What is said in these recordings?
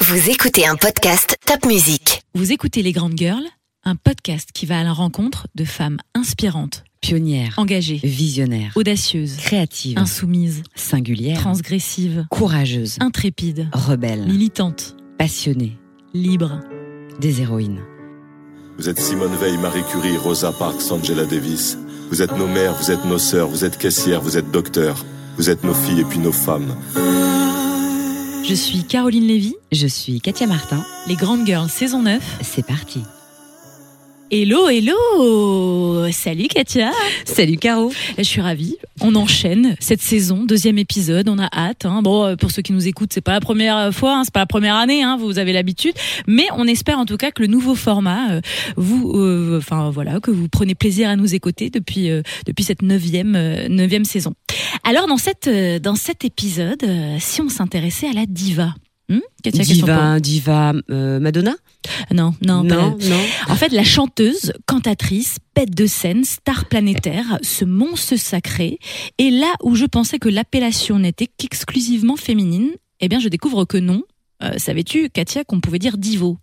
Vous écoutez un podcast Top Music. Vous écoutez Les Grandes Girls, un podcast qui va à la rencontre de femmes inspirantes, Pionnière, engagées, visionnaire, audacieuses, créative, insoumises, singulière, transgressives, courageuse, intrépides, rebelle, militantes, passionnée, libres. des héroïnes. Vous êtes Simone Veil, Marie Curie, Rosa Parks, Angela Davis. Vous êtes nos mères, vous êtes nos sœurs, vous êtes caissières, vous êtes docteurs. Vous êtes nos filles et puis nos femmes. Je suis Caroline Lévy, Je suis Katia Martin, Les Grandes Girls saison 9. c'est parti. Hello, hello Salut Katia Salut Caro Je suis ravie. On enchaîne cette saison, deuxième épisode, on a hâte. hein. Bon, euh, pour ceux qui nous écoutent, c'est pas la première fois, hein, c'est pas la première année, hein, vous avez l'habitude. Mais on espère en tout cas que le nouveau format, euh, vous, euh, enfin voilà, que vous prenez plaisir à nous écouter depuis euh, depuis cette neuvième euh, neuvième saison. Alors dans cette euh, dans cet épisode, euh, si on s'intéressait à la diva. Hmm Diva, diva, euh, Madonna Non, non, pas non, non. En fait, la chanteuse, cantatrice, bête de scène, star planétaire, ce monstre sacré, et là où je pensais que l'appellation n'était qu'exclusivement féminine, eh bien, je découvre que non. Euh, Savais-tu, Katia, qu'on pouvait dire divo?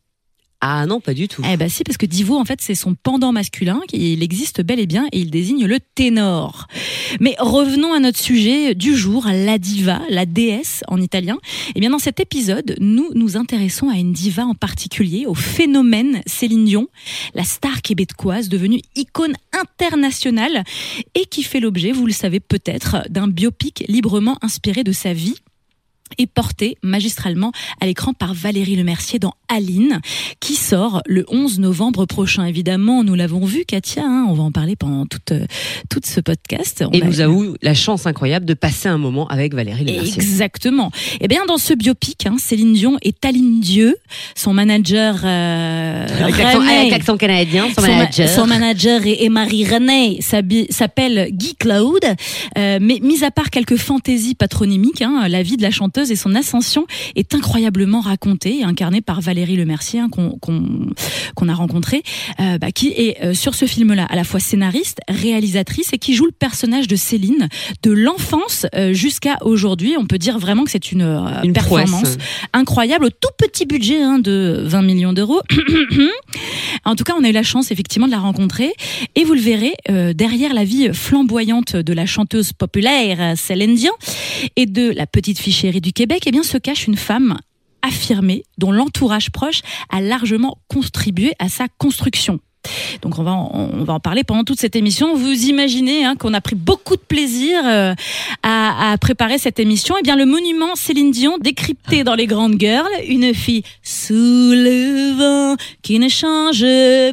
Ah non, pas du tout. Eh ben si, parce que divo, en fait, c'est son pendant masculin, il existe bel et bien, et il désigne le ténor. Mais revenons à notre sujet du jour, la diva, la déesse en italien. Eh bien, dans cet épisode, nous nous intéressons à une diva en particulier, au phénomène Céline Dion, la star québécoise devenue icône internationale et qui fait l'objet, vous le savez peut-être, d'un biopic librement inspiré de sa vie et porté magistralement à l'écran par Valérie Lemercier dans Aline, qui sort le 11 novembre prochain. Évidemment, nous l'avons vu, Katia, hein, on va en parler pendant toute, euh, tout ce podcast. On Et nous avons eu la chance incroyable de passer un moment avec Valérie Lemercier. Exactement. Eh bien, dans ce biopic, hein, Céline Dion est Aline Dieu, son manager euh, Avec l'accent- canadien, son Son, ma- manager. son manager et, et Marie René s'appelle Guy Claude. Euh, mais mis à part quelques fantaisies patronymiques, hein, la vie de la chanteuse et son ascension est incroyablement racontée et incarnée par Valérie Lemercier hein, qu'on a rencontré, euh, bah, qui est euh, sur ce film-là à la fois scénariste, réalisatrice et qui joue le personnage de Céline de l'enfance euh, jusqu'à aujourd'hui. On peut dire vraiment que c'est une, Une performance prouesse. incroyable, au tout petit budget hein, de 20 millions d'euros. en tout cas, on a eu la chance effectivement de la rencontrer et vous le verrez euh, derrière la vie flamboyante de la chanteuse populaire Céline Dion et de la petite fille chérie du Québec, eh bien se cache une femme affirmée dont l'entourage proche a largement contribué à sa construction. Donc on va en, on va en parler pendant toute cette émission. Vous imaginez hein, qu'on a pris beaucoup de plaisir euh, à, préparer cette émission. Eh bien le monument Céline Dion décrypté dans les grandes girls, une fille sous le vent qui ne change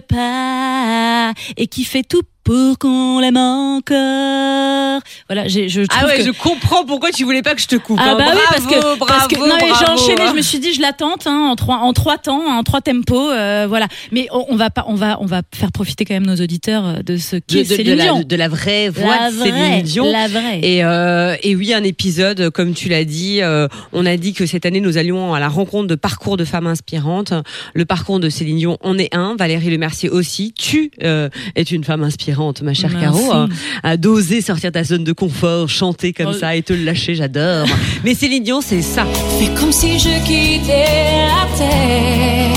pas et qui fait tout pour qu'on l'aime encore. Voilà, je trouve Ah ouais, que je comprends pourquoi tu voulais pas que je te coupe. ah hein. bah oui parce Bravo, que parce que bravo, non mais j'ai enchaîné hein. je me suis dit je la tente hein, en trois en trois temps en trois tempos euh, voilà mais on, on va pas on va on va faire profiter quand même nos auditeurs euh, de ce de, qu'est de- de Céline la, Dion de la vraie voix la de Céline Dion. la vraie Et, euh, et oui, un épisode, comme tu l'as dit, euh, on a dit que cette année, nous allions à la rencontre de parcours de femmes inspirantes. Le parcours de Céline Dion en est un, Valérie Lemercier aussi. Tu euh, es une femme inspirante, ma chère Merci. Caro, hein, à d'oser sortir ta zone de confort, chanter comme Oh. ça et te lâcher, j'adore. Mais Céline Dion, c'est ça. Fais comme si je quittais la terre.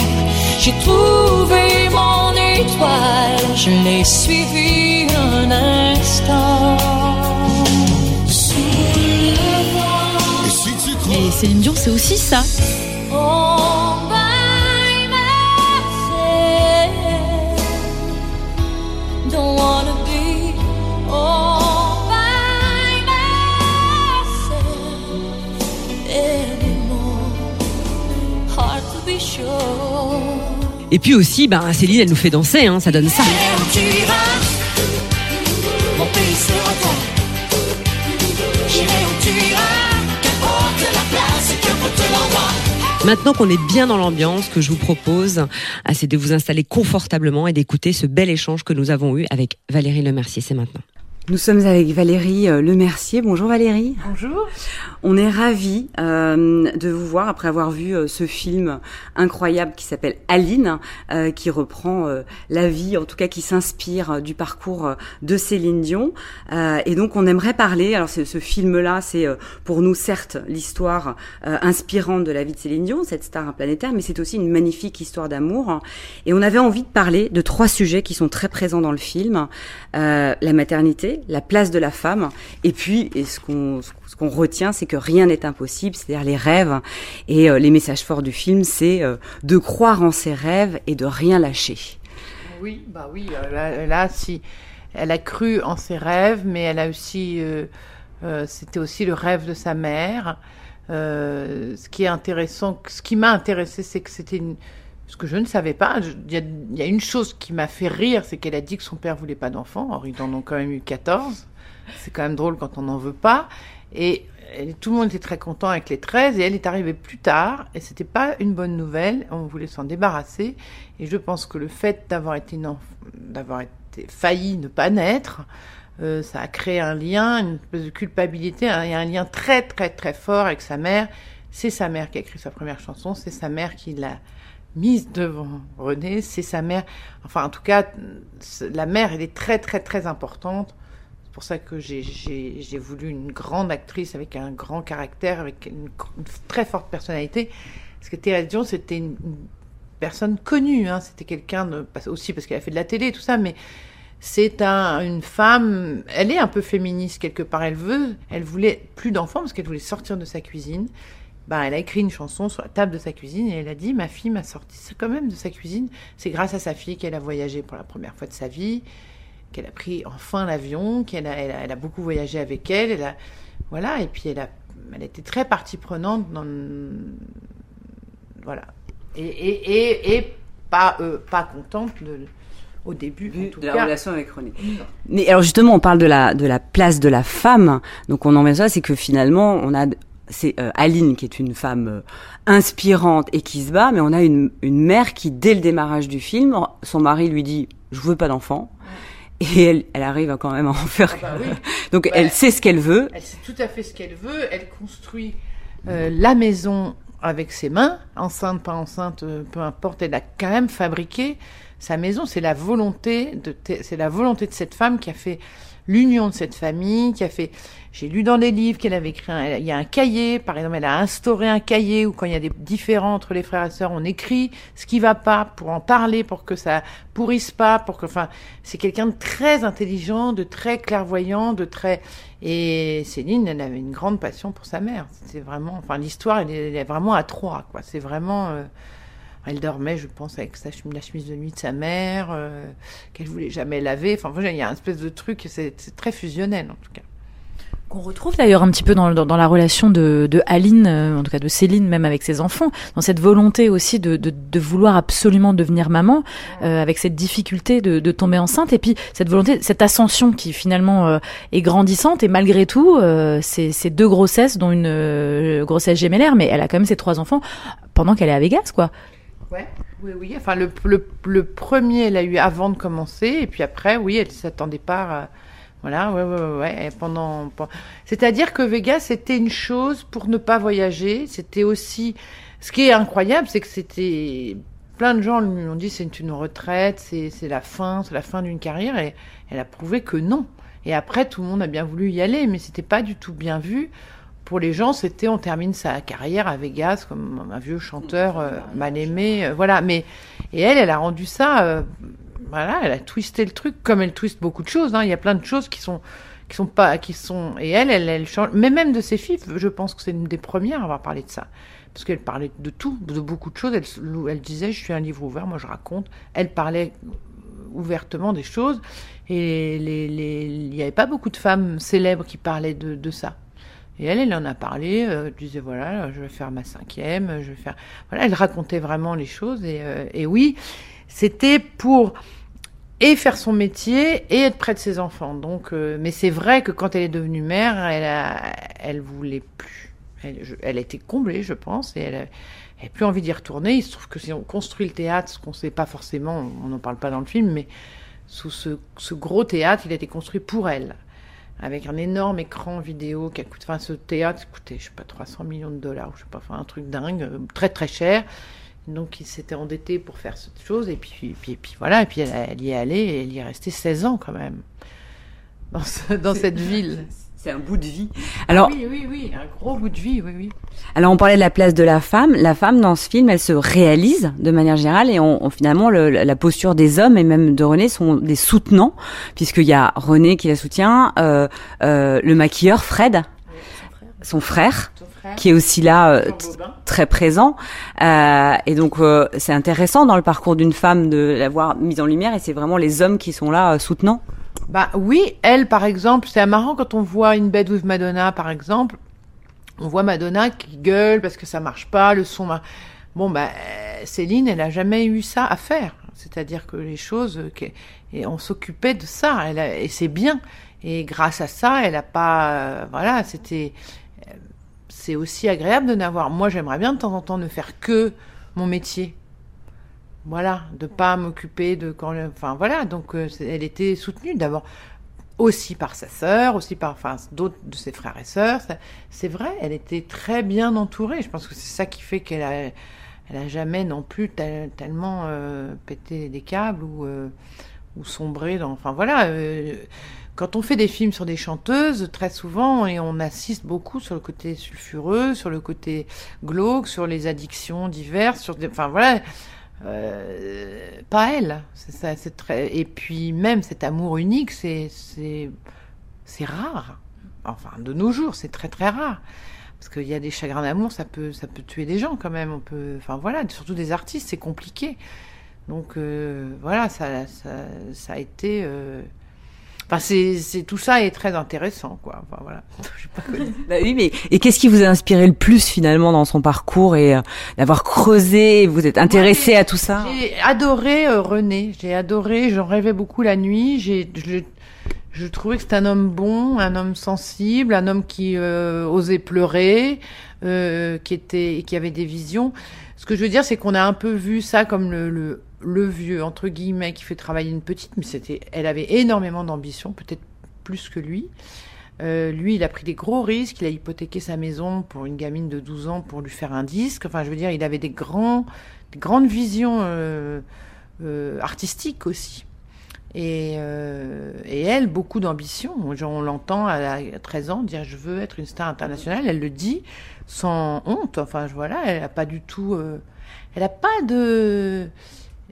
J'ai trouvé mon étoile, je l'ai suivi un instant. Mais Céline Dion c'est aussi ça on puis aussi, bah, Céline, elle nous fait danser, hein, ça donne ça. Maintenant qu'on est bien dans l'ambiance, ce que je vous propose, ah, c'est de vous installer confortablement et d'écouter ce bel échange que nous avons eu avec Valérie Lemercier. C'est maintenant. Nous sommes avec Valérie euh, Lemercier. Bonjour Valérie. Bonjour. On est ravis euh, de vous voir après avoir vu euh, ce film incroyable qui s'appelle Aline, euh, qui reprend euh, la vie, en tout cas qui s'inspire du parcours de Céline Dion. Euh, et donc on aimerait parler, alors ce, ce film-là, c'est pour nous certes l'histoire inspirante de la vie de Céline Dion, cette star planétaire, mais c'est aussi une magnifique histoire d'amour. Et on avait envie de parler de trois sujets qui sont très présents dans le film. Euh, la maternité, la place de la femme, et puis, et ce qu'on ce qu'on retient, c'est que rien n'est impossible, c'est-à-dire les rêves. Et euh, les messages forts du film, c'est euh, de croire en ses rêves et de rien lâcher. Oui, bah oui, euh, là, là, si elle a cru en ses rêves, mais elle a aussi, c'était aussi le rêve de sa mère. Ce qui est intéressant, ce qui m'a intéressé, c'est que c'était une, ce que je ne savais pas. Il y, a- une chose qui m'a fait rire, c'est qu'elle a dit que son père voulait pas d'enfants. Or, ils en ont quand même eu 14. C'est quand même drôle quand on n'en veut pas. Et tout le monde était très content avec les 13 et elle est arrivée plus tard et c'était pas une bonne nouvelle. On voulait s'en débarrasser et je pense que le fait d'avoir été d'avoir été failli ne pas naître, euh, ça a créé un lien, une espèce de culpabilité, y a un lien très très très fort avec sa mère. C'est sa mère qui a écrit sa première chanson, c'est sa mère qui l'a mise devant René, c'est sa mère. Enfin, en tout cas, la mère, elle est très très très importante. C'est pour ça que j'ai- voulu une grande actrice avec un grand caractère, avec une, très forte personnalité. Parce que Thérèse Dion, c'était une, personne connue. Hein. C'était quelqu'un aussi parce qu'elle a fait de la télé et tout ça, mais c'est un, une femme. Elle est un peu féministe quelque part. Elle veut, elle voulait plus d'enfants parce qu'elle voulait sortir de sa cuisine. Ben, elle a écrit une chanson sur la table de sa cuisine et elle a dit Ma fille m'a sorti quand même de sa cuisine. C'est grâce à sa fille qu'elle a voyagé pour la première fois de sa vie, qu'elle a pris enfin l'avion, qu'elle a, elle a, elle a beaucoup voyagé avec elle. elle a, voilà, et puis elle a, elle été très partie prenante dans. Voilà. Et, et, et, et pas, euh, pas contente de- au début, en tout de la cas. relation avec René. Mais alors justement, on parle de la de la place de la femme. Donc on en vient à ça, c'est que finalement, on a c'est euh, Aline qui est une femme euh, inspirante et qui se bat, mais on a une une mère qui dès le démarrage du film, son mari lui dit je veux pas d'enfant. Et elle, elle arrive quand même à en faire. Ah bah oui. Donc Ouais. elle sait ce qu'elle veut. Elle sait tout à fait ce qu'elle veut. Elle construit euh, la maison avec ses mains, enceinte, pas enceinte, euh, peu importe. Elle a quand même fabriqué sa maison. C'est la volonté de, c'est la volonté de cette femme qui a fait l'union de cette famille, qui a fait. J'ai lu dans les livres qu'elle avait écrit. un- il y a un cahier, par exemple, elle a instauré un cahier où quand il y a des différends entre les frères et sœurs, on écrit ce qui va pas pour en parler, pour que ça pourrisse pas, pour que, enfin, c'est quelqu'un de très intelligent, de très clairvoyant, de très et Céline, elle avait une grande passion pour sa mère. C'était vraiment, enfin, l'histoire, elle est vraiment à trois, quoi. C'est vraiment, euh, elle dormait, je pense, avec sa chemise, la chemise de nuit de sa mère, euh, qu'elle voulait jamais laver. Enfin, voilà, il y a un espèce de truc, c'est très fusionnel, en tout cas. Qu'on retrouve d'ailleurs un petit peu dans, dans, dans la relation de, de Aline, euh, en tout cas de Céline, même avec ses enfants, dans cette volonté aussi de, de, de vouloir absolument devenir maman, euh, avec cette difficulté de, tomber enceinte, et puis cette volonté, cette ascension qui finalement euh, est grandissante, et malgré tout, euh, c'est c'est deux grossesses, dont une euh, grossesse gémellaire, mais elle a quand même ses trois enfants pendant qu'elle est à Vegas, quoi. Ouais, oui, oui. Enfin, le, le, premier, elle a eu avant de commencer, et puis après, oui, elle s'attendait pas. À... Voilà, ouais, ouais, ouais. pendant, pen- c'est-à-dire que Vegas, c'était une chose pour ne pas voyager. C'était aussi, ce qui est incroyable, c'est que c'était plein de gens lui ont dit c'est une retraite, c'est la fin, c'est la fin d'une carrière, et elle a prouvé que non. Et après, tout le monde a bien voulu y aller, mais c'était pas du tout bien vu. Pour les gens, c'était on termine sa carrière à Vegas comme un vieux chanteur euh, mal aimé, euh, voilà. Mais et elle, elle a rendu ça, euh, voilà, elle a twisté le truc comme elle twiste beaucoup de choses. hein. Il y a plein de choses qui sont qui sont pas, qui sont et elle, elle, elle change. Mais même de ses filles, je pense que c'est une des premières à avoir parlé de ça, parce qu'elle parlait de tout, de beaucoup de choses. Elle, elle disait, je suis un livre ouvert, moi je raconte. Elle parlait ouvertement des choses et les, les, il n'y avait pas beaucoup de femmes célèbres qui parlaient de, de ça. Et elle, elle en a parlé, euh, disait voilà, je vais faire ma cinquième, je vais faire. Voilà, elle racontait vraiment les choses et, euh, et oui, c'était pour et faire son métier et être près de ses enfants. Donc, euh, mais c'est vrai que quand elle est devenue mère, elle a, elle voulait plus. Elle, a été comblée, je pense, et elle a, elle plus envie d'y retourner. Il se trouve que si on construit le théâtre, ce qu'on sait pas forcément, on n'en parle pas dans le film, mais sous ce gros théâtre, il a été construit pour elle. Avec un énorme écran vidéo qui a coûté, enfin ce théâtre coûtait, je sais pas, 300 millions de dollars, je sais pas, enfin un truc dingue, euh, très très cher. Donc il s'était endetté pour faire cette chose, et puis, puis, puis voilà, et puis elle, elle y est allée, et elle y est restée 16 ans quand même, dans, ce- dans cette ville. C'est un bout de vie. Alors, oui, oui, oui, un gros bout de vie, oui, oui. Alors on parlait de la place de la femme. La femme dans ce film, elle se réalise de manière générale et on, on- finalement le- la posture des hommes et même de René sont des soutenants puisqu'il y a René qui la soutient, euh, euh, le maquilleur Fred, son frère, Son frère, qui est aussi là euh, très présent. Euh, et donc euh, c'est intéressant dans le parcours d'une femme de l'avoir mise en lumière et c'est vraiment les hommes qui sont là euh, soutenants. Bah oui, elle par exemple, c'est marrant quand on voit une bed with Madonna par exemple, on voit Madonna qui gueule parce que ça marche pas, le son. Bon bah Céline, elle a jamais eu ça à faire, c'est-à-dire que les choses, euh, et on s'occupait de ça, elle et c'est bien. Et grâce à ça, elle a pas, euh, voilà, c'était, euh, c'est aussi agréable de n'avoir. Moi, j'aimerais bien de temps en temps ne faire que mon métier. Voilà, de pas m'occuper de quand, enfin voilà, donc euh, elle était soutenue d'abord aussi par sa sœur, aussi par enfin d'autres de ses frères et sœurs. C'est vrai, elle était très bien entourée. Je pense que c'est ça qui fait qu'elle a, elle a jamais non plus tel- tellement euh, pété des câbles ou euh, ou sombré dans. Enfin voilà. euh, quand on fait des films sur des chanteuses, très souvent, et on assiste beaucoup sur le côté sulfureux, sur le côté glauque, sur les addictions diverses, sur des, enfin voilà, euh, pas elle. Ça, très. Et puis même cet amour unique, c'est rare. Enfin, de nos jours, c'est très très rare. Parce qu'il y a des chagrins d'amour, ça peut ça peut tuer des gens quand même. On peut, enfin voilà, surtout des artistes, c'est compliqué. Donc euh, voilà, ça, ça ça a été. euh, Enfin, c'est c'est- tout ça est très intéressant, quoi. Enfin voilà. Bah oui, mais et qu'est-ce qui vous a inspiré le plus finalement dans son parcours et euh, d'avoir creusé, vous êtes intéressé à tout ça J'ai adoré euh, René. J'ai adoré. J'en rêvais beaucoup la nuit. J'ai, je, je trouvais que c'était un homme bon, un homme sensible, un homme qui euh, osait pleurer, euh, qui était, qui avait des visions. Ce que je veux dire, c'est qu'on a un peu vu ça comme le, le, le vieux entre guillemets qui fait travailler une petite, mais c'était, elle avait énormément d'ambition, peut-être plus que lui. Euh, lui, il a pris des gros risques. Il a hypothéqué sa maison pour une gamine de 12 ans pour lui faire un disque. Enfin, je veux dire, il avait des grands, des grandes visions euh, euh, artistiques aussi. Et, et elle, beaucoup d'ambition. On l'entend à la- à 13 ans dire je veux être une star internationale. Elle le dit sans honte. Enfin, voilà, elle a pas du tout. elle a pas de.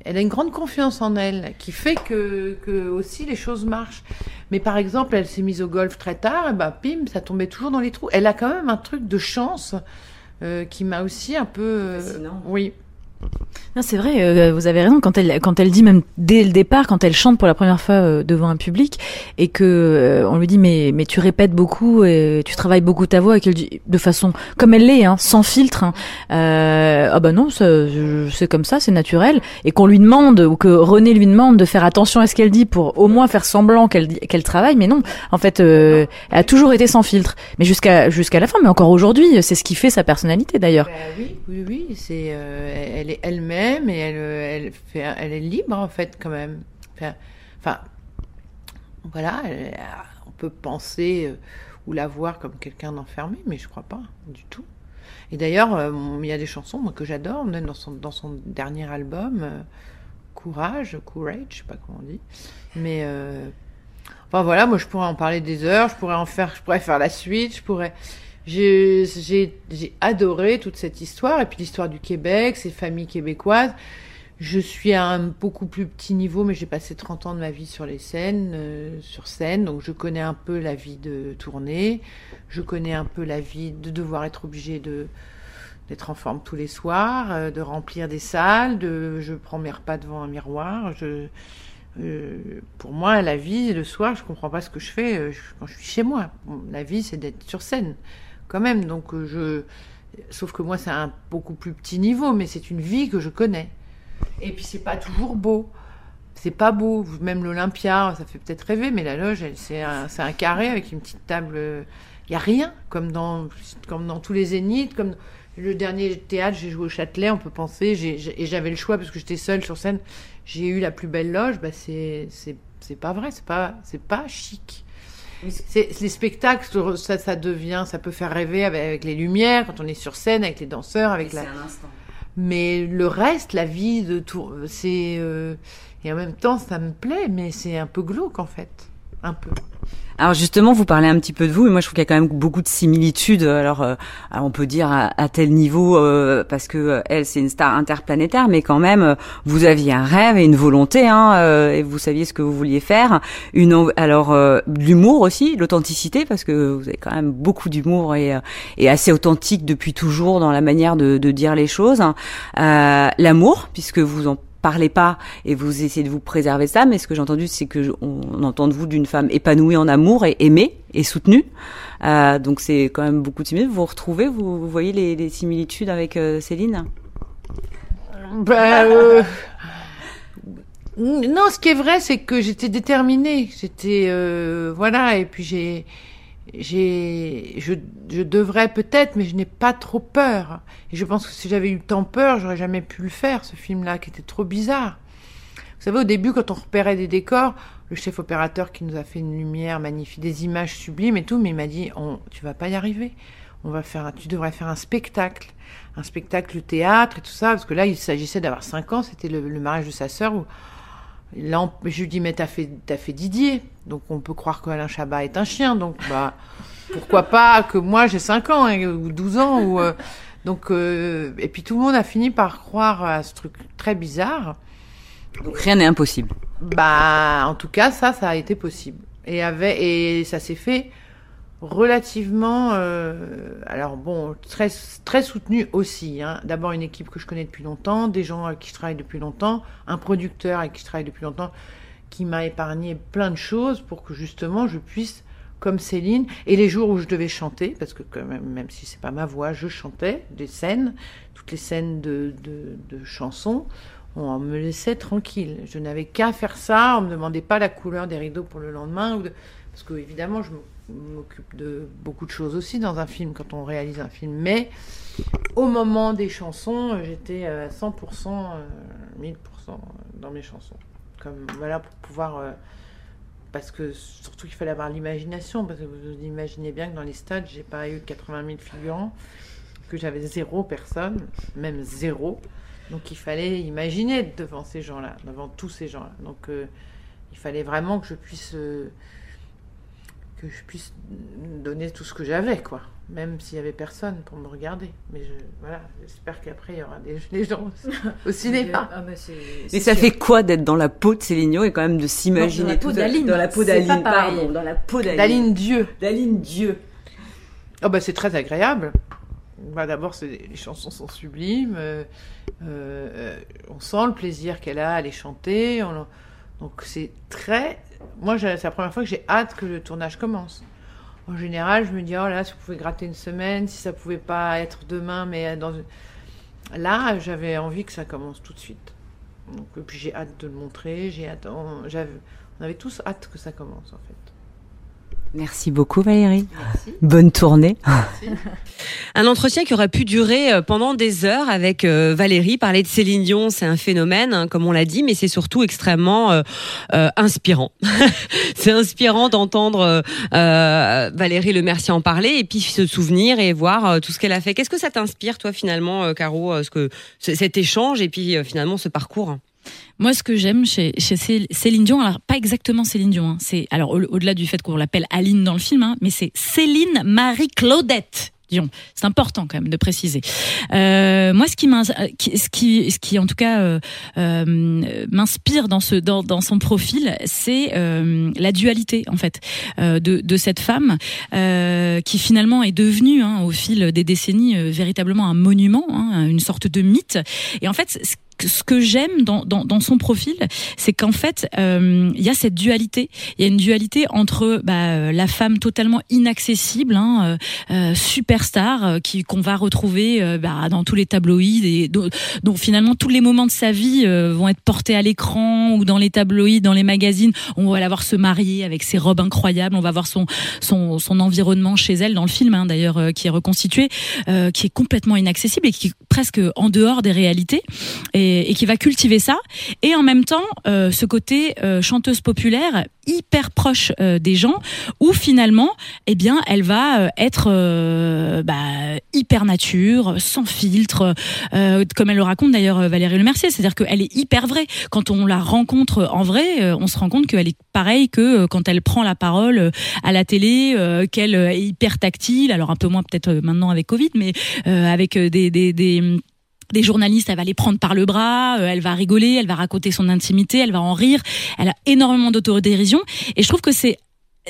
Elle a une grande confiance en elle qui fait que, que aussi les choses marchent. Mais par exemple, elle s'est mise au golf très tard, et bah pim, ça tombait toujours dans les trous. Elle a quand même un truc de chance euh, qui m'a aussi un peu. euh, oui. C'est vrai, euh, vous avez raison. Quand elle quand elle dit même dès le départ quand elle chante pour la première fois euh, devant un public et que euh, on lui dit mais mais tu répètes beaucoup et tu travailles beaucoup ta voix et qu'elle dit de façon comme elle l'est hein, sans filtre hein, ah bah non c'est comme ça c'est naturel. Et qu'on lui demande ou que René lui demande de faire attention à ce qu'elle dit pour au moins faire semblant qu'elle qu'elle travaille. Mais non en fait elle a toujours été sans filtre. Mais jusqu'à jusqu'à la fin mais encore aujourd'hui c'est ce qui fait sa personnalité d'ailleurs. Ben oui, oui, oui, c'est, euh, elle-même et elle, euh, elle, fait, elle est libre en fait quand même. Enfin, voilà, elle- on peut penser euh, ou la voir comme quelqu'un d'enfermé, mais je crois pas du tout. Et d'ailleurs, euh, il y a des chansons que j'adore, même dans son, dernier album, euh, Courage, Courage, je sais pas comment on dit, mais euh, enfin voilà, moi je pourrais en parler des heures, je pourrais en faire, je pourrais faire la suite, je pourrais. J'ai adoré toute cette histoire et puis l'histoire du Québec, ces familles québécoises. Je suis à un beaucoup plus petit niveau, mais j'ai passé 30 ans de ma vie sur les scènes, euh, sur scène, donc je connais un peu la vie de tourner, je connais un peu la vie de devoir être obligé d'être en forme tous les soirs, euh, de remplir des salles, de je prends mes repas devant un miroir, euh, pour moi, la vie, le soir, je comprends pas ce que je fais quand je suis chez moi. La vie, c'est d'être sur scène, quand même. Donc, euh, je, sauf que moi, c'est un beaucoup plus petit niveau, mais c'est une vie que je connais. Et puis, c'est pas toujours beau. C'est pas beau. Même l'Olympia, ça fait peut-être rêver, mais la loge, c'est un, carré avec une petite table. Il y a rien, comme dans, tous les zéniths, comme le dernier théâtre, j'ai joué au Châtelet, on peut penser, et j'avais le choix parce que j'étais seule sur scène. J'ai eu la plus belle loge, bah c'est c'est pas vrai, c'est pas c'est pas chic. C'est les spectacles, ça, ça devient, ça peut faire rêver avec, avec les lumières quand on est sur scène, avec les danseurs, avec la. Mais le reste, la vie de tout, c'est euh, et en même temps, ça me plaît, mais c'est un peu glauque en fait, un peu. Alors justement, vous parlez un petit peu de vous, et moi je trouve qu'il y a quand même beaucoup de similitudes. Alors, euh, on peut dire à, à tel niveau, euh, parce que euh, elle c'est une star interplanétaire, mais quand même, euh, vous aviez un rêve et une volonté, hein, euh, et vous saviez ce que vous vouliez faire. Une, alors l'humour aussi, l'authenticité, parce que vous avez quand même beaucoup d'humour et, et assez authentique depuis toujours dans la manière de, de dire les choses. Euh, L'amour, puisque vous en parlez pas et vous essayez de vous préserver ça, mais ce que j'ai entendu, c'est que on entend de vous d'une femme épanouie en amour et aimée et soutenue. Euh, donc c'est quand même beaucoup de similitudes. Vous retrouvez, vous, vous voyez les, les similitudes avec euh, Céline? Bah, euh, Non, ce qui est vrai, c'est que j'étais déterminée. J'étais euh, voilà, et puis j'ai, j'ai, je, je devrais peut-être, mais je n'ai pas trop peur. Et je pense que si j'avais eu tant peur, j'aurais jamais pu le faire, ce film-là, qui était trop bizarre. Vous savez, au début, quand on repérait des décors, le chef opérateur qui nous a fait une lumière magnifique, des images sublimes et tout, mais il m'a dit, on, tu vas pas y arriver. On va faire, tu devrais faire un spectacle, un spectacle théâtre et tout ça, parce que là, il s'agissait d'avoir 5 ans, c'était le, le mariage de sa sœur où Là, je lui dis, mais t'as fait, t'as fait Didier. Donc, on peut croire qu'Alain Chabat est un chien. Donc, bah, pourquoi pas que moi, j'ai 5 ans, hein, ou 12 ans, ou, euh, donc, euh, et puis tout le monde a fini par croire à ce truc très bizarre. Donc rien n'est impossible. Bah, en tout cas, ça, ça a été possible. Et, avec, et ça s'est fait relativement, euh, alors bon, très, très soutenu aussi. Hein. D'abord une équipe que je connais depuis longtemps, des gens avec qui je travaille depuis longtemps, un producteur avec qui je travaille depuis longtemps, qui m'a épargné plein de choses pour que justement je puisse, comme Céline, et les jours où je devais chanter, parce que même, même si c'est pas ma voix, je chantais des scènes, toutes les scènes de, de, de chansons, on me laissait tranquille. Je n'avais qu'à faire ça, on me demandait pas la couleur des rideaux pour le lendemain, ou parce que évidemment je m'occupe de beaucoup de choses aussi dans un film quand on réalise un film, mais au moment des chansons, euh, j'étais à 100%, euh, 1000% dans mes chansons. Comme voilà pour pouvoir euh, parce que surtout qu'il fallait avoir l'imagination parce que vous imaginez bien que dans les stades, j'ai pas eu 80 000 figurants, que j'avais zéro personne, même zéro. Donc il fallait imaginer devant ces gens-là, devant tous ces gens-là. Donc euh, il fallait vraiment que je puisse euh, que je puisse donner tout ce que j'avais, quoi. Même s'il y avait personne pour me regarder. Mais je, voilà, j'espère qu'après il y aura des, des gens au, cinéma. Ah bah Mais ça sûr. fait quoi d'être dans la peau de Céline Dion et quand même de s'imaginer Non, dans la peau tout seul-. Dans la peau d'Aline, pardon. Dans la peau d'Aline. Daline Dieu. D'Aline Dieu. Oh bah c'est très agréable. Bah d'abord c'est- les chansons sont sublimes. euh, euh, on sent le plaisir qu'elle a à les chanter. on- donc c'est très. Moi c'est la première fois que j'ai hâte que le tournage commence. En général je me dis oh là si vous pouvez gratter une semaine, si ça pouvait pas être demain, mais là j'avais envie que ça commence tout de suite. Puis j'ai hâte de le montrer. J'ai hâte. On avait tous hâte que ça commence en fait. Merci beaucoup Valérie. Bonne tournée. Un entretien qui aurait pu durer euh, pendant des heures avec euh, Valérie. Parler de Céline Dion, c'est un phénomène, hein, comme on l'a dit, mais c'est surtout extrêmement euh, euh, inspirant. c'est inspirant d'entendre euh, Valérie Le Mercier en parler et puis se souvenir et voir tout ce qu'elle a fait. Qu'est-ce que ça t'inspire, toi, finalement, Caro, ce que cet échange et puis finalement ce parcours? Moi, ce que j'aime chez, chez Cé- Céline Dion, alors pas exactement Céline Dion, hein, c'est alors au- au-delà du fait qu'on l'appelle Aline dans le film, hein, mais c'est Céline Marie Claudette. Dion. C'est important quand même de préciser. Euh, moi, ce qui, m'ins- euh, ce qui, en tout cas euh, m'inspire dans son profil, c'est la dualité en fait de, cette femme qui finalement est devenue hein, au fil des décennies véritablement un monument, une sorte de mythe. Et en fait, ce ce que j'aime dans, dans, dans son profil, c'est qu'en fait, euh, il y a cette dualité. Il y a une dualité entre bah, euh, la femme totalement inaccessible, hein, euh, euh, superstar, euh, qui qu'on va retrouver bah, dans tous les tabloïds, et dont, dont finalement tous les moments de sa vie vont être portés à l'écran ou dans les tabloïds, dans les magazines. On va la voir se marier avec ses robes incroyables. On va voir son son, son environnement chez elle dans le film, hein, d'ailleurs, qui est reconstitué, qui est complètement inaccessible et qui est presque en dehors des réalités. Et, qui va cultiver ça. Et en même temps, euh, ce côté euh, chanteuse populaire hyper proche euh, des gens, où finalement, eh bien, elle va être bah, hyper nature, sans filtre, comme elle le raconte d'ailleurs Valérie Le Mercier, c'est-à-dire qu'elle est hyper vraie. Quand on la rencontre en vrai, on se rend compte qu'elle est pareille que quand elle prend la parole à la télé, qu'elle est hyper tactile, alors un peu moins peut-être maintenant avec Covid, mais avec des des journalistes, elle va les prendre par le bras, euh, elle va rigoler, elle va raconter son intimité, elle va en rire. Elle a énormément d'autodérision et je trouve que c'est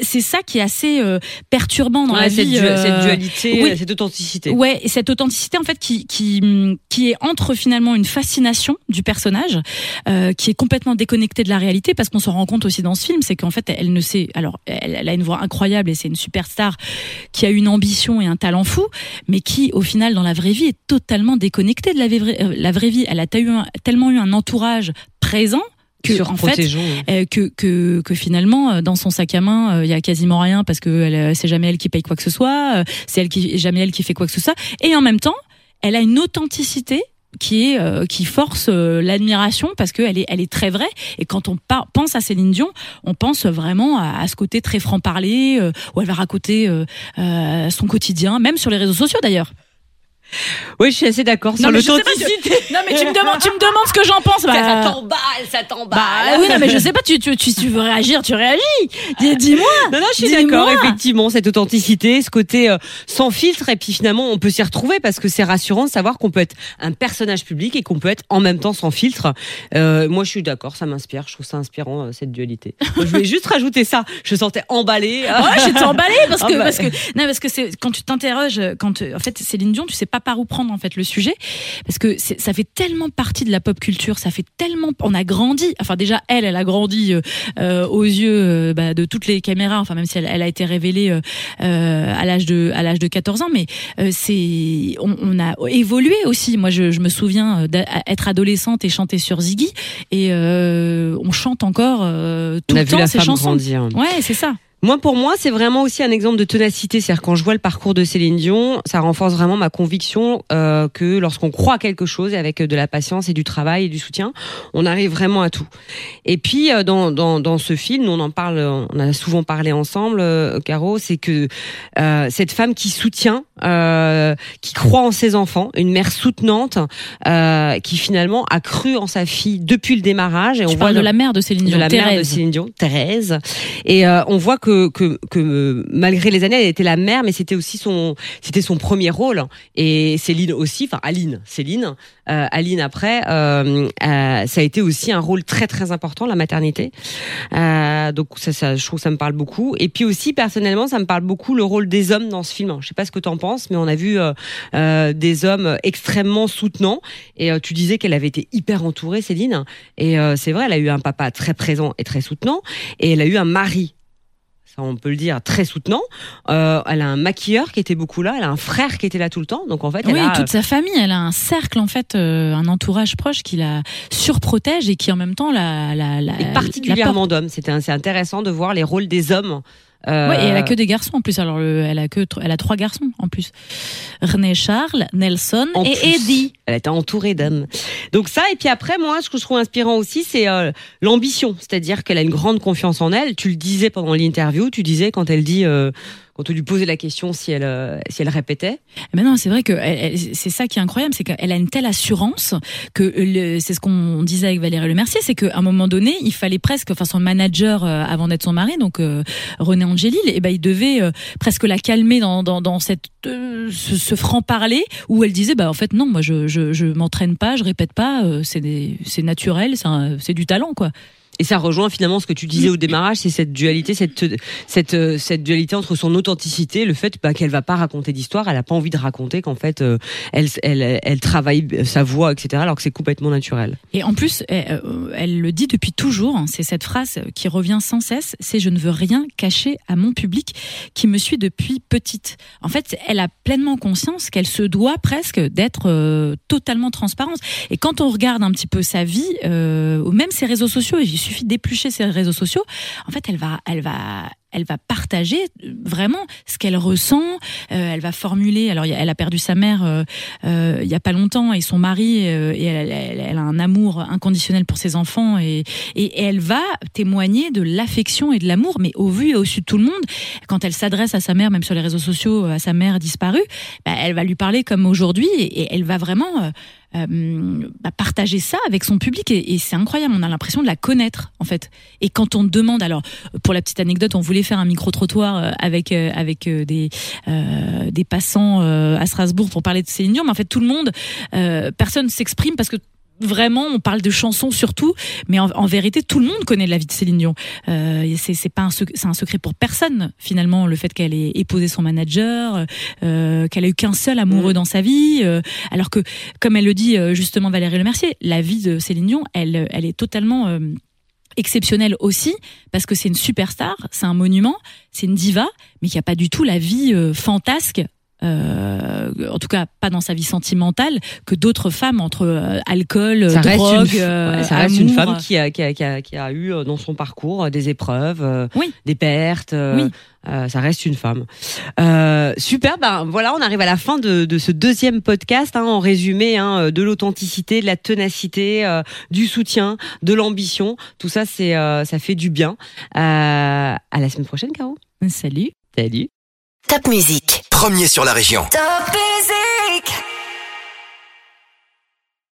c'est ça qui est assez euh, perturbant dans Ouais, la cette, vie. du- euh, cette dualité, oui. cette authenticité. Ouais, et cette authenticité en fait qui qui qui est entre finalement une fascination du personnage, euh, qui est complètement déconnectée de la réalité parce qu'on se rend compte aussi dans ce film, c'est qu'en fait elle ne sait, alors elle, elle a une voix incroyable et c'est une superstar qui a une ambition et un talent fou, mais qui au final dans la vraie vie est totalement déconnectée de la vraie, euh, la vraie vie. Elle a ta- eu un- tellement eu un entourage présent que en fait Surprotégeons. euh, que, que, que finalement euh, dans son sac à main euh, il y a quasiment rien parce que elle, euh, c'est jamais elle qui paye quoi que ce soit euh, c'est elle qui jamais elle qui fait quoi que ce soit et en même temps elle a une authenticité qui est euh, qui force euh, l'admiration parce que elle est elle est très vraie et quand on par- pense à Céline Dion on pense vraiment à, à ce côté très franc parler euh, où elle va raconter euh, euh, son quotidien même sur les réseaux sociaux d'ailleurs Oui, je suis assez d'accord sur l'authenticité. non mais tu me demandes tu me demandes ce que j'en pense Ça, bah, ça t'emballe, ça t'emballe. bah oui non mais je sais pas tu tu tu, tu veux réagir tu réagis Dis- dis-moi Non, non, je suis d'accord, effectivement, cette authenticité, ce côté euh, sans filtre, et puis finalement, on peut s'y retrouver parce que c'est rassurant de savoir qu'on peut être un personnage public et qu'on peut être en même temps sans filtre. Euh, moi, je suis d'accord, ça m'inspire, je trouve ça inspirant, euh, cette dualité. Je voulais juste rajouter ça, je sentais emballée. Ouais, je suis emballée parce que Ah bah. parce que non parce que c'est quand tu t'interroges quand en fait Céline Dion tu sais pas par où prendre en fait le sujet. Parce que ça fait tellement partie de la pop culture ça fait tellement on a grandi. Enfin déjà elle elle a grandi euh, euh, aux yeux euh, bah, de toutes les caméras. Enfin même si elle, elle a été révélée euh, à l'âge de à l'âge de 14 ans. Mais c'est on, on a évolué aussi. Moi je, je me souviens d'être adolescente et chanter sur Ziggy. Et on chante encore tout On a le vu temps la ces femme chansons. grandir. ouais c'est ça Moi, pour moi, c'est vraiment aussi un exemple de ténacité. C'est-à-dire quand je vois le parcours de Céline Dion, ça renforce vraiment ma conviction euh, que lorsqu'on croit à quelque chose avec de la patience et du travail et du soutien, on arrive vraiment à tout. Et puis euh, dans, dans, dans ce film, on en parle, on a souvent parlé ensemble, euh, Caro, c'est que euh, cette femme qui soutient, euh, qui croit en ses enfants, une mère soutenante, euh, qui finalement a cru en sa fille depuis le démarrage. Et tu on voit de la mère de Céline de Dion la mère de Thérèse. Céline Dion, Thérèse. Et euh, on voit que, que, que euh, malgré les années, elle était la mère, mais c'était aussi son, c'était son premier rôle. Et Céline aussi, enfin Aline, Céline, euh, Aline après, euh, euh, ça a été aussi un rôle très très important, la maternité. Euh, donc ça, ça, je trouve que ça me parle beaucoup. Et puis aussi personnellement, ça me parle beaucoup le rôle des hommes dans ce film. Je sais pas ce que tu en penses, mais on a vu euh, des hommes extrêmement soutenants. Et tu disais qu'elle avait été hyper entourée, Céline. Et c'est vrai, elle a eu un papa très présent et très soutenant, et elle a eu un mari. Ça, on peut le dire, très soutenant. Euh, elle a un maquilleur qui était beaucoup là. Elle a un frère qui était là tout le temps. Donc en fait, elle Oui, a, toute sa famille, elle a un cercle en fait, euh, un entourage proche qui la surprotège et qui en même temps la la la. et particulièrement d'hommes. C'était c'est intéressant de voir les rôles des hommes. Euh, Ouais, et elle a que des garçons en plus. Alors, le- elle a que, elle a trois garçons en plus. René Charles, Nelson En et plus. Eddie. Elle était entourée d'hommes. Donc ça, et puis après, moi, ce que je trouve inspirant aussi, c'est euh, l'ambition. C'est-à-dire qu'elle a une grande confiance en elle. Tu le disais pendant l'interview, tu disais quand elle dit, euh, quand on lui posait la question si elle, euh, si elle répétait. Mais non, c'est vrai que c'est ça qui est incroyable, c'est qu'elle a une telle assurance que c'est ce qu'on disait avec Valérie Le Mercier, c'est qu'à un moment donné, il fallait presque, enfin son manager euh, avant d'être son mari, donc euh, René Angélil, et ben il devait presque la calmer dans dans, cette euh, ce, franc parler où elle disait bah en fait non, moi je je, m'entraîne pas, je répète pas, c'est c'est naturel, c'est du talent quoi. Et ça rejoint finalement ce que tu disais au démarrage, c'est cette dualité, cette cette euh, cette dualité entre son authenticité, le fait bah, qu'elle va pas raconter d'histoire, elle a pas envie de raconter qu'en fait euh, elle elle elle travaille sa voix, etc. Alors que c'est complètement naturel. Et en plus, elle, euh, elle le dit depuis toujours, hein, c'est cette phrase qui revient sans cesse, c'est je ne veux rien cacher à mon public qui me suit depuis petite. En fait, elle a pleinement conscience qu'elle se doit presque d'être euh, totalement transparente. Et quand on regarde un petit peu sa vie, euh, ou même ses réseaux sociaux, suffit d'éplucher ses réseaux sociaux, en fait, elle va, elle va elle va partager euh, vraiment ce qu'elle ressent. Euh, elle va formuler. Alors, elle a perdu sa mère euh, il y a pas longtemps et son mari, et elle, a un amour inconditionnel pour ses enfants et, et, elle va témoigner de l'affection et de l'amour, mais au vu et au su de tout le monde. Quand elle s'adresse à sa mère, même sur les réseaux sociaux, à sa mère disparue, bah, elle va lui parler comme aujourd'hui et, elle va vraiment bah, partager ça avec son public et c'est incroyable. On a l'impression de la connaître en fait. Et quand on demande, alors pour la petite anecdote, on voulait faire un micro trottoir avec euh, avec euh, des euh, des passants euh, à Strasbourg pour parler de Céline Dion, mais en fait tout le monde, euh, personne s'exprime parce que Vraiment, on parle de chansons surtout, mais en, en vérité, tout le monde connaît la vie de Céline Dion. Euh, c'est c'est pas un secret, c'est un secret pour personne finalement le fait qu'elle ait épousé son manager, euh, qu'elle a eu qu'un seul amoureux dans sa vie, euh, alors que comme elle le dit euh, justement Valérie Lemercier, la vie de Céline Dion, elle, elle est totalement exceptionnelle aussi parce que c'est une superstar, c'est un monument, c'est une diva, mais qu'il n'y a pas du tout la vie euh, fantasque. Euh, en tout cas, pas dans sa vie sentimentale que d'autres femmes entre euh, alcool, Ça reste, drogue, une, euh, ouais, ça reste une femme qui a, qui, a, qui, a, qui a eu euh, dans son parcours euh, des épreuves, euh, Oui. des pertes. euh, Oui. euh, ça reste une femme. Euh, super, ben voilà, on arrive à la fin de, de ce deuxième podcast. Hein, en résumé, hein, de l'authenticité, de la ténacité, euh, du soutien, de l'ambition. Tout ça, c'est euh, ça fait du bien. Euh, à la semaine prochaine, Caro. Salut. Salut. Top musique. Premier sur la région.